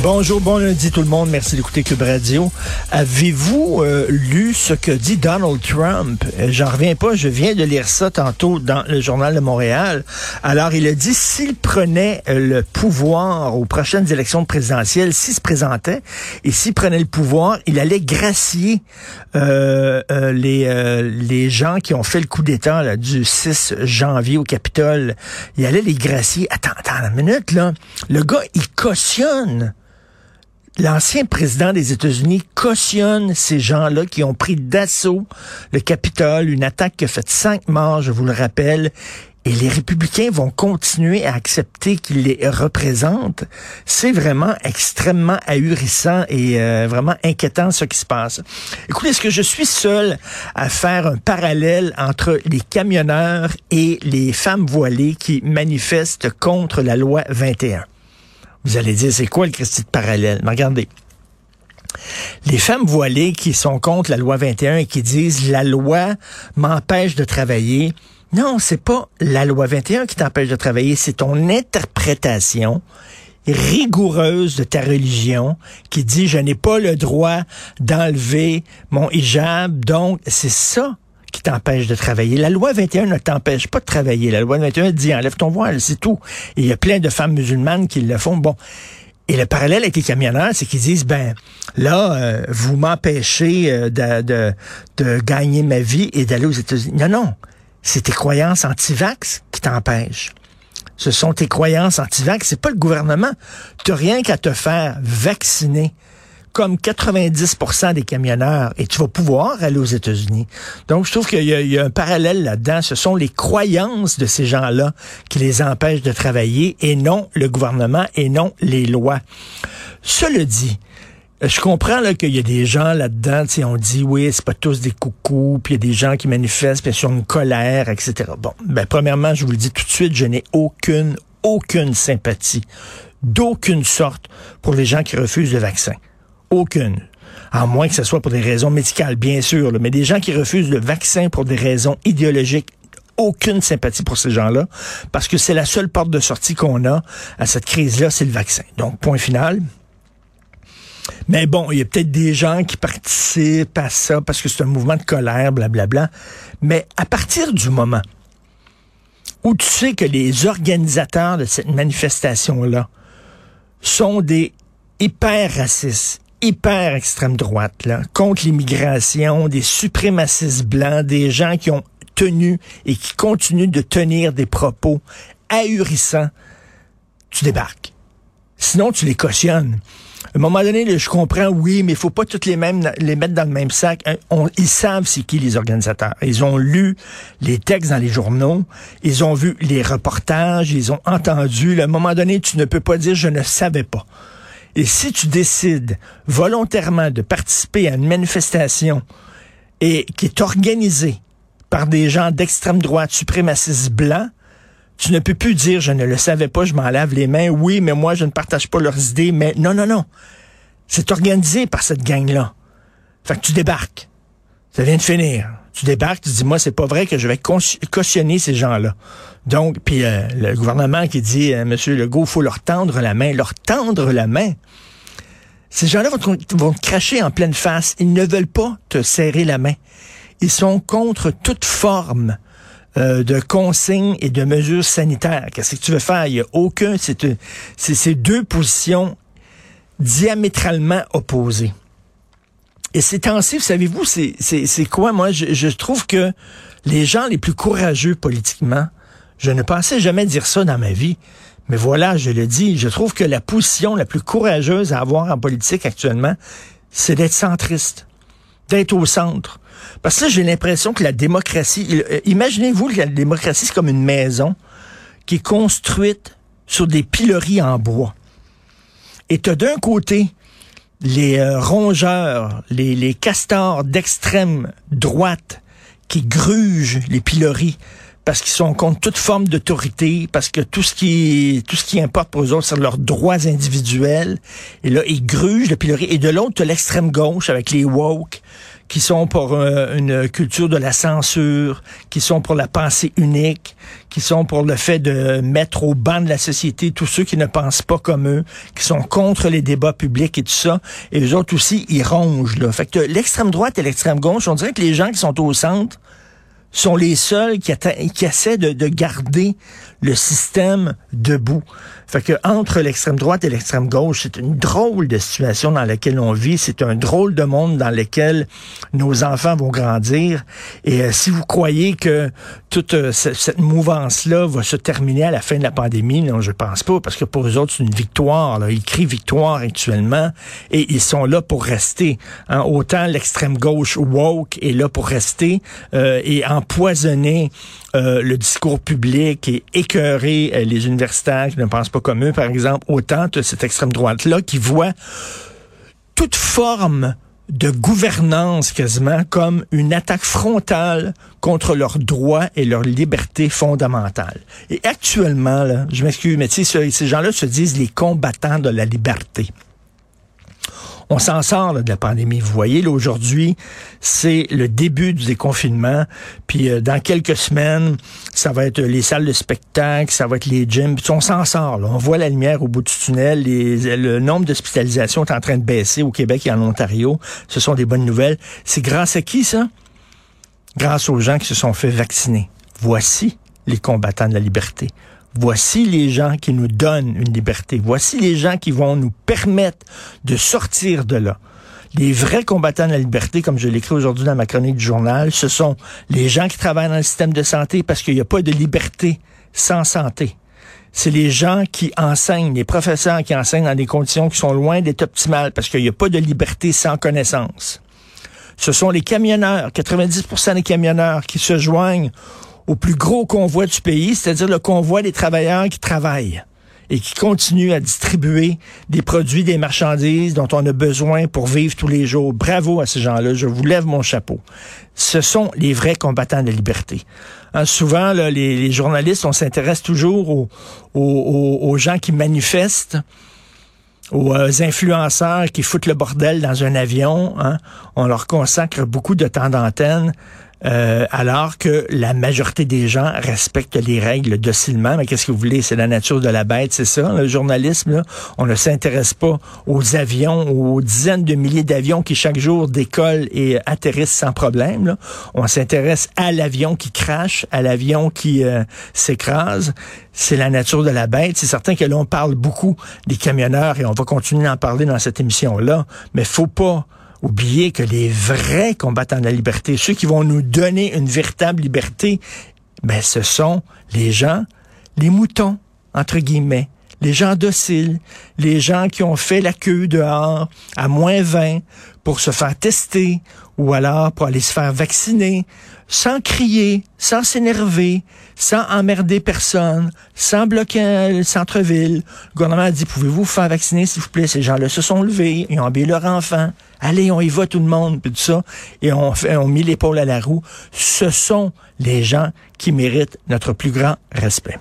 Bonjour, bon lundi tout le monde. Merci d'écouter Cube Radio. Avez-vous euh, lu ce que dit Donald Trump? Euh, J'en reviens pas, je viens de lire ça tantôt dans le journal de Montréal. Alors, il a dit s'il prenait euh, le pouvoir aux prochaines élections présidentielles, s'il se présentait et s'il prenait le pouvoir, il allait gracier les, les gens qui ont fait le coup d'État du 6 janvier au Capitole. Il allait les gracier. Attends, attends une minute, là. Le gars, il cautionne l'ancien président des États-Unis cautionne ces gens-là qui ont pris d'assaut le Capitole, une attaque qui a fait cinq morts, je vous le rappelle. Et les républicains vont continuer à accepter qu'ils les représentent. C'est vraiment extrêmement ahurissant et euh, vraiment inquiétant ce qui se passe. Écoutez, est-ce que je suis seul à faire un parallèle entre les camionneurs et les femmes voilées qui manifestent contre la loi 21? Vous allez dire, c'est quoi le Christi de parallèle? Mais regardez. Les femmes voilées qui sont contre la loi 21 et qui disent la loi m'empêche de travailler. Non, c'est pas la loi 21 qui t'empêche de travailler, c'est ton interprétation rigoureuse de ta religion qui dit je n'ai pas le droit d'enlever mon hijab. Donc, c'est ça qui t'empêche de travailler. La loi 21 ne t'empêche pas de travailler. La loi 21 dit enlève ton voile, c'est tout. Et il y a plein de femmes musulmanes qui le font. Bon. Et le parallèle avec les camionneurs, c'est qu'ils disent, ben là, euh, vous m'empêchez euh, de, de, gagner ma vie et d'aller aux États-Unis. Non, non. C'est tes croyances anti-vax qui t'empêchent. Ce sont tes croyances anti-vax. C'est pas le gouvernement. Tu rien qu'à te faire vacciner comme 90% des camionneurs et tu vas pouvoir aller aux États-Unis. Donc, je trouve qu'il y, y, a un parallèle là-dedans. Ce sont les croyances de ces gens-là qui les empêchent de travailler et non le gouvernement et non les lois. Cela dit, je comprends qu'il y a des gens là-dedans, on dit oui, c'est pas tous des coucous, puis il y a des gens qui manifestent, puis sur une colère, etc. Bon, ben premièrement, je vous le dis tout de suite, je n'ai aucune, aucune sympathie, d'aucune sorte pour les gens qui refusent le vaccin. Aucune. À moins que ce soit pour des raisons médicales, bien sûr, là, mais des gens qui refusent le vaccin pour des raisons idéologiques, aucune sympathie pour ces gens-là, parce que c'est la seule porte de sortie qu'on a à cette crise-là, c'est le vaccin. Donc, point final. Mais bon, il y a peut-être des gens qui participent à ça parce que c'est un mouvement de colère, blablabla. Mais à partir du moment où tu sais que les organisateurs de cette manifestation-là sont des hyper racistes, hyper extrême droite, là, contre l'immigration, des suprémacistes blancs, des gens qui ont tenu et qui continuent de tenir des propos ahurissants, tu débarques. Sinon, tu les cautionnes. À un moment donné, je comprends, oui, mais il faut pas toutes les mêmes les mettre dans le même sac. Hein, on, ils savent c'est qui les organisateurs. Ils ont lu les textes dans les journaux, ils ont vu les reportages, ils ont entendu. À un moment donné, tu ne peux pas dire je ne savais pas. Et si tu décides volontairement de participer à une manifestation et qui est organisée par des gens d'extrême droite suprémacistes blancs, tu ne peux plus dire je ne le savais pas, je m'en lave les mains. Oui, mais moi je ne partage pas leurs idées. Mais non, non, non. C'est organisé par cette gang-là. Fait que tu débarques. Ça vient de finir. Tu débarques, tu dis moi c'est pas vrai que je vais cautionner ces gens-là. Donc puis euh, le gouvernement qui dit euh, Monsieur Legault, faut leur tendre la main, leur tendre la main. Ces gens-là vont, vont te cracher en pleine face. Ils ne veulent pas te serrer la main. Ils sont contre toute forme euh, de consignes et de mesures sanitaires. Qu'est-ce que tu veux faire? Il n'y a aucun... C'est ces deux positions diamétralement opposées. Et ces temps-ci, savez-vous, c'est quoi? Moi, je, je, trouve que les gens les plus courageux politiquement, je ne pensais jamais dire ça dans ma vie, mais voilà, je le dis, je trouve que la position la plus courageuse à avoir en politique actuellement, c'est d'être centriste, d'être au centre. Parce que j'ai l'impression que la démocratie, euh, imaginez-vous que la démocratie, c'est comme une maison qui est construite sur des pileries en bois. Et tu as d'un côté les euh, rongeurs, les, les castors d'extrême droite qui grugent les pilories parce qu'ils sont contre toute forme d'autorité, parce que tout ce qui tout ce qui importe pour eux autres, c'est leurs droits individuels. Et là, ils grugent le pilori. Et de l'autre, l'extrême gauche avec les woke, qui sont pour euh, une culture de la censure, qui sont pour la pensée unique, qui sont pour le fait de mettre au banc de la société tous ceux qui ne pensent pas comme eux, qui sont contre les débats publics et tout ça. Et eux autres aussi, ils rongent. Là. Fait que l'extrême droite et l'extrême gauche, on dirait que les gens qui sont au centre, sont les seuls qui, qui essaient de, de, garder le système debout. Fait que entre l'extrême droite et l'extrême gauche, c'est une drôle de situation dans laquelle on vit. C'est un drôle de monde dans lequel nos enfants vont grandir. Et euh, si vous croyez que toute euh, cette mouvance-là va se terminer à la fin de la pandémie, non, je pense pas, parce que pour eux autres, c'est une victoire. Là. Ils crient victoire actuellement et ils sont là pour rester. Hein. Autant l'extrême gauche woke est là pour rester euh, et empoisonner euh, le discours public et écœurer euh, les universitaires qui ne pensent pas comme eux, par exemple, autant de cette extrême droite-là qui voit toute forme de gouvernance quasiment comme une attaque frontale contre leurs droits et leurs libertés fondamentales. Et actuellement, là, je m'excuse, mais ces gens-là se disent les combattants de la liberté on s'en sort de la pandémie. Vous voyez, aujourd'hui, c'est le début du déconfinement. Puis euh, dans quelques semaines, ça va être les salles de spectacle, ça va être les gyms. On s'en sort. On voit la lumière au bout du tunnel. Les, le nombre d'hospitalisations est en train de baisser au Québec et en Ontario. Ce sont des bonnes nouvelles. C'est grâce à qui, ça? Grâce aux gens qui se sont fait vacciner. Voici les combattants de la liberté. Voici les gens qui nous donnent une liberté. Voici les gens qui vont nous permettre de sortir de là. Les vrais combattants de la liberté, comme je l'écris aujourd'hui dans ma chronique du journal, ce sont les gens qui travaillent dans le système de santé parce qu'il n'y a pas de liberté sans santé. C'est les gens qui enseignent, les professeurs qui enseignent dans des conditions qui sont loin d'être optimales parce qu'il n'y a pas de liberté sans connaissance. Ce sont les camionneurs, 90% des camionneurs qui se joignent au plus gros convoi du pays, c'est-à-dire le convoi des travailleurs qui travaillent et qui continuent à distribuer des produits, des marchandises dont on a besoin pour vivre tous les jours. Bravo à ces gens-là, je vous lève mon chapeau. Ce sont les vrais combattants de la liberté. Hein, souvent, les, journalistes, on s'intéresse toujours aux, aux, gens qui manifestent aux euh, influenceurs qui foutent le bordel dans un avion. Hein. On leur consacre beaucoup de temps d'antenne. Euh, alors que la majorité des gens respectent les règles docilement. Mais qu'est-ce que vous voulez? C'est la nature de la bête, c'est ça. Le journalisme, on ne s'intéresse pas aux avions, aux dizaines de milliers d'avions qui chaque jour décollent et atterrissent sans problème. On s'intéresse à l'avion qui crache, à l'avion qui euh, s'écrase. C'est la nature de la bête. C'est certain que là, on parle beaucoup des camionneurs et on va continuer à en parler dans cette émission-là. Mais faut pas oublier que les vrais combattants de la liberté, ceux qui vont nous donner une véritable liberté, ben, ce sont les gens, les moutons, entre guillemets, les gens dociles, les gens qui ont fait la queue dehors à moins 20 pour se faire tester ou alors pour aller se faire vacciner sans crier, sans s'énerver, sans emmerder personne, sans bloquer le centre-ville. Le gouvernement a dit, pouvez-vous vous faire vacciner, s'il vous plaît? Ces gens-là se sont levés, ils ont habillé leur enfant. Allez, on y va tout le monde, puis tout ça. Et on, on mis l'épaule à la roue. Ce sont les gens qui méritent notre plus grand respect.